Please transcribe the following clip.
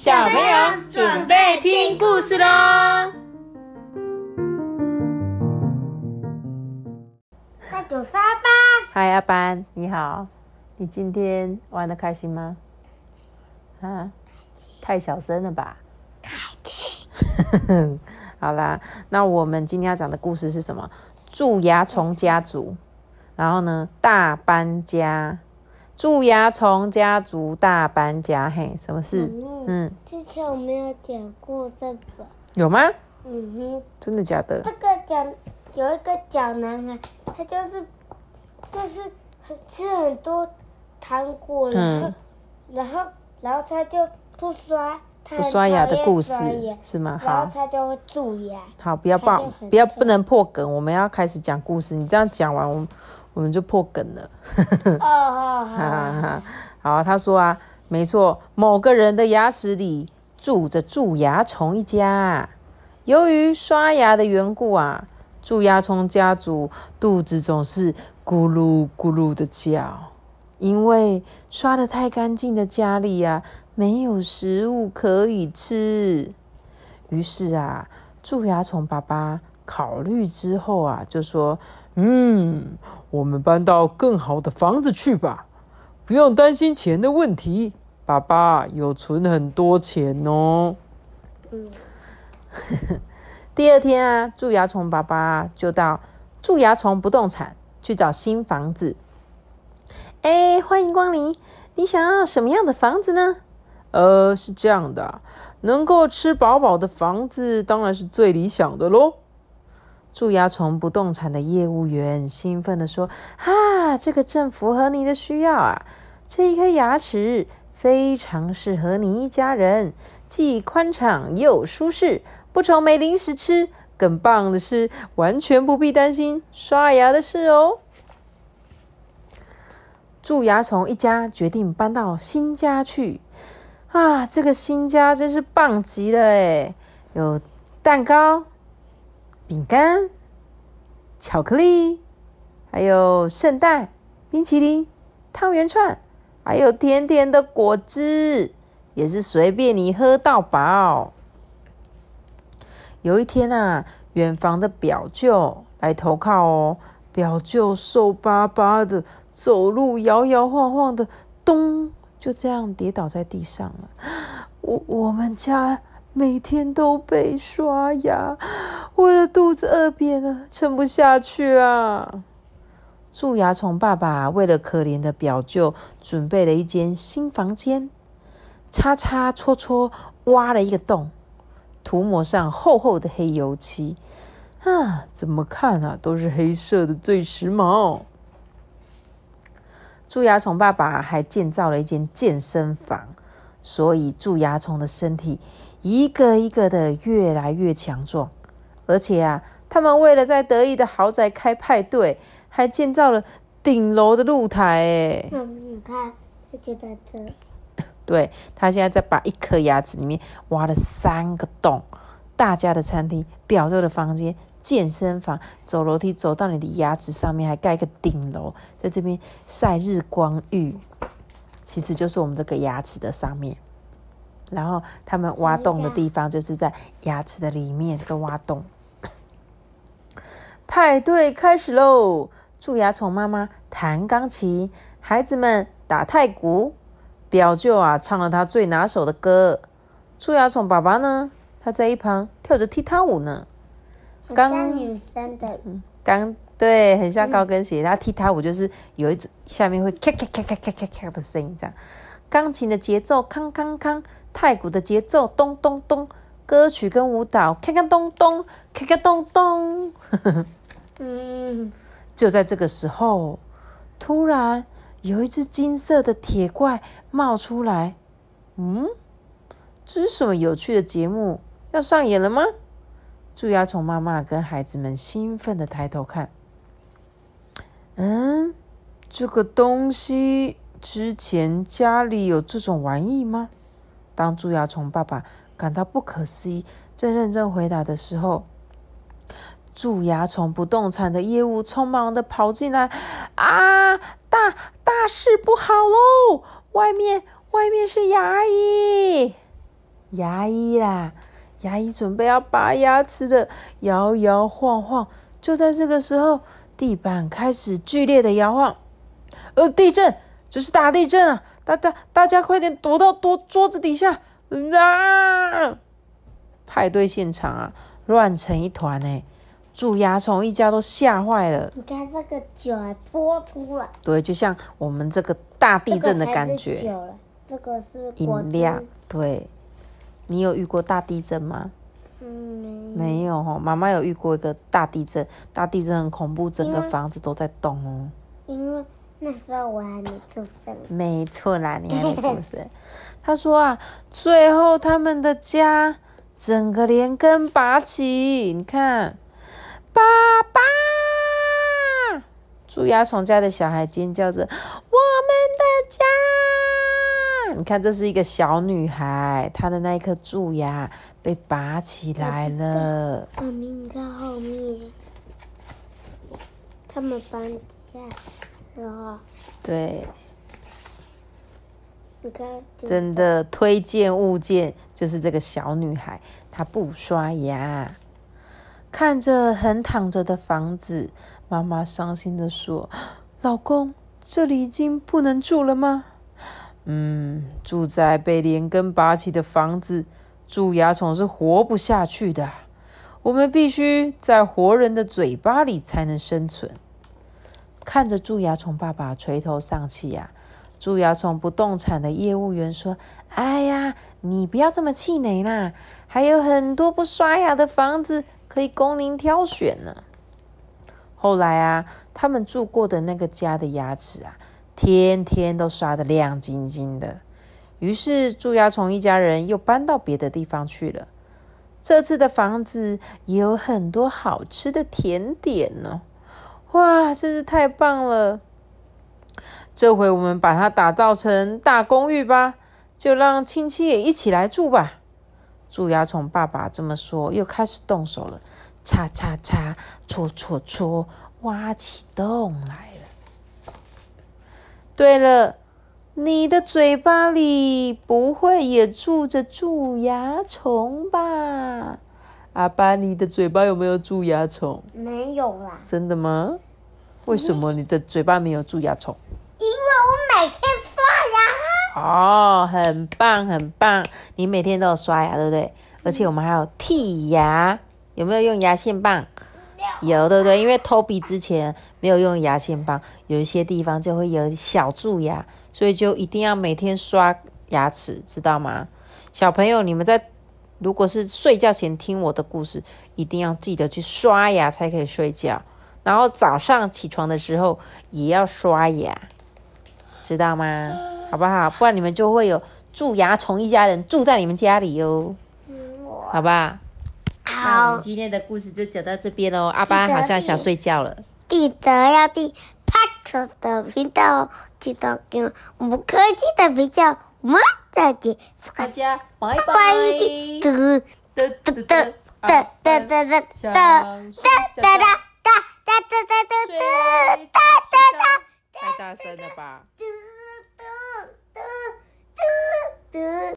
小朋友准备听故事喽！那九三八，嗨，阿班，你好，你今天玩的开心吗？啊，太小声了吧？开心。好啦，那我们今天要讲的故事是什么？蛀牙虫家族，然后呢，大搬家。蛀牙虫家族大搬家，嘿，什么事？嗯，之前我没有讲过这个，有吗？嗯哼，真的假的？这个讲有一个小男孩，他就是就是很吃很多糖果，然后然后然后他就不刷，不刷牙的故事是吗？然后他就会蛀牙。好，不要爆，不要不能破梗，我们要开始讲故事。你这样讲完，我。我们就破梗了。哦，好，好，他说啊，没错，某个人的牙齿里住着蛀牙虫一家。由于刷牙的缘故啊，蛀牙虫家族肚子总是咕噜咕噜的叫，因为刷的太干净的家里啊，没有食物可以吃。于是啊，蛀牙虫爸爸考虑之后啊，就说。嗯，我们搬到更好的房子去吧，不用担心钱的问题。爸爸有存很多钱哦。嗯，第二天啊，蛀牙虫爸爸就到蛀牙虫不动产去找新房子。哎，欢迎光临，你想要什么样的房子呢？呃，是这样的，能够吃饱饱的房子当然是最理想的喽。蛀牙虫不动产的业务员兴奋地说：“啊，这个正符合你的需要啊！这一颗牙齿非常适合你一家人，既宽敞又舒适，不愁没零食吃。更棒的是，完全不必担心刷牙的事哦。”蛀牙虫一家决定搬到新家去。啊，这个新家真是棒极了诶有蛋糕。饼干、巧克力，还有圣诞冰淇淋、汤圆串，还有甜甜的果汁，也是随便你喝到饱。有一天啊，远房的表舅来投靠哦。表舅瘦巴巴的，走路摇摇晃晃的，咚，就这样跌倒在地上了。我我们家。每天都被刷牙，我的肚子饿扁了，撑不下去啊！蛀牙虫爸爸为了可怜的表舅，准备了一间新房间，擦擦搓搓，挖了一个洞，涂抹上厚厚的黑油漆。啊，怎么看啊，都是黑色的最时髦。蛀牙虫爸爸还建造了一间健身房，所以蛀牙虫的身体。一个一个的越来越强壮，而且啊，他们为了在得意的豪宅开派对，还建造了顶楼的露台。哎，你看，就在这。对他现在在把一颗牙齿里面挖了三个洞。大家的餐厅、表舅的房间、健身房，走楼梯走到你的牙齿上面，还盖一个顶楼，在这边晒日光浴，其实就是我们这个牙齿的上面。然后他们挖洞的地方就是在牙齿的里面都挖洞。派对开始喽！蛀牙虫妈妈弹钢琴，孩子们打太鼓，表舅啊唱了他最拿手的歌。蛀牙虫爸爸呢，他在一旁跳着踢踏舞呢。刚女生的，刚对，很像高跟鞋。他踢踏舞就是有一只下面会咔咔咔咔咔咔咔的声音，这样。钢琴的节奏康康康。太鼓的节奏咚咚咚，歌曲跟舞蹈咔咔咚咚，咔咔咚咚。嗯，就在这个时候，突然有一只金色的铁怪冒出来。嗯，这是什么有趣的节目要上演了吗？蛀牙虫妈妈跟孩子们兴奋的抬头看。嗯，这个东西之前家里有这种玩意吗？当蛀牙虫爸爸感到不可思议，正认真回答的时候，蛀牙虫不动产的业务匆忙的跑进来：“啊，大大事不好喽！外面，外面是牙医！”牙医啦。牙医准备要拔牙齿的，摇摇晃晃。就在这个时候，地板开始剧烈的摇晃。呃，地震！这是大地震啊！大大大家快点躲到桌桌子底下！啊！派对现场啊，乱成一团呢。蛀牙虫一家都吓坏了。你看这个酒还泼出来。对，就像我们这个大地震的感觉。这个是饮料。对，你有遇过大地震吗？嗯，没没有哈。妈妈有遇过一个大地震，大地震很恐怖，整个房子都在动哦。因为那时候我还没出生。没错啦，你还没出生。他说啊，最后他们的家整个连根拔起，你看。爸爸，蛀牙虫家的小孩尖叫着：“我们的家！”你看，这是一个小女孩，她的那一颗蛀牙被拔起来了。妈咪，你看后面，他们搬家时候，对，你看，真的推荐物件就是这个小女孩，她不刷牙。看着横躺着的房子，妈妈伤心的说：“老公，这里已经不能住了吗？”“嗯，住在被连根拔起的房子，蛀牙虫是活不下去的。我们必须在活人的嘴巴里才能生存。”看着蛀牙虫爸爸垂头丧气呀，蛀牙虫不动产的业务员说：“哎呀，你不要这么气馁啦，还有很多不刷牙的房子。”可以供您挑选呢。后来啊，他们住过的那个家的牙齿啊，天天都刷得亮晶晶的。于是蛀牙虫一家人又搬到别的地方去了。这次的房子也有很多好吃的甜点呢。哇，真是太棒了！这回我们把它打造成大公寓吧，就让亲戚也一起来住吧。蛀牙虫爸爸这么说，又开始动手了，擦擦擦，戳戳戳，挖起洞来了。对了，你的嘴巴里不会也住着蛀牙虫吧？阿爸，你的嘴巴有没有蛀牙虫？没有啦。真的吗？为什么你的嘴巴没有蛀牙虫？因为我每天刷牙。哦，很棒很棒！你每天都有刷牙，对不对？而且我们还有剔牙，有没有用牙线棒？有，对不对？因为偷鼻之前没有用牙线棒，有一些地方就会有小蛀牙，所以就一定要每天刷牙齿，知道吗？小朋友，你们在如果是睡觉前听我的故事，一定要记得去刷牙才可以睡觉，然后早上起床的时候也要刷牙，知道吗？好不好？不然你们就会有蛀牙虫一家人住在你们家里哟。好吧。好，我们今天的故事就讲到这边喽。阿巴好像想睡觉了。记得要订 Pat 的频道，记得给我们科技的比较。我们再见，大家拜拜。嘟嘟嘟嘟嘟嘟嘟嘟嘟嘟嘟哒哒哒太大声了吧！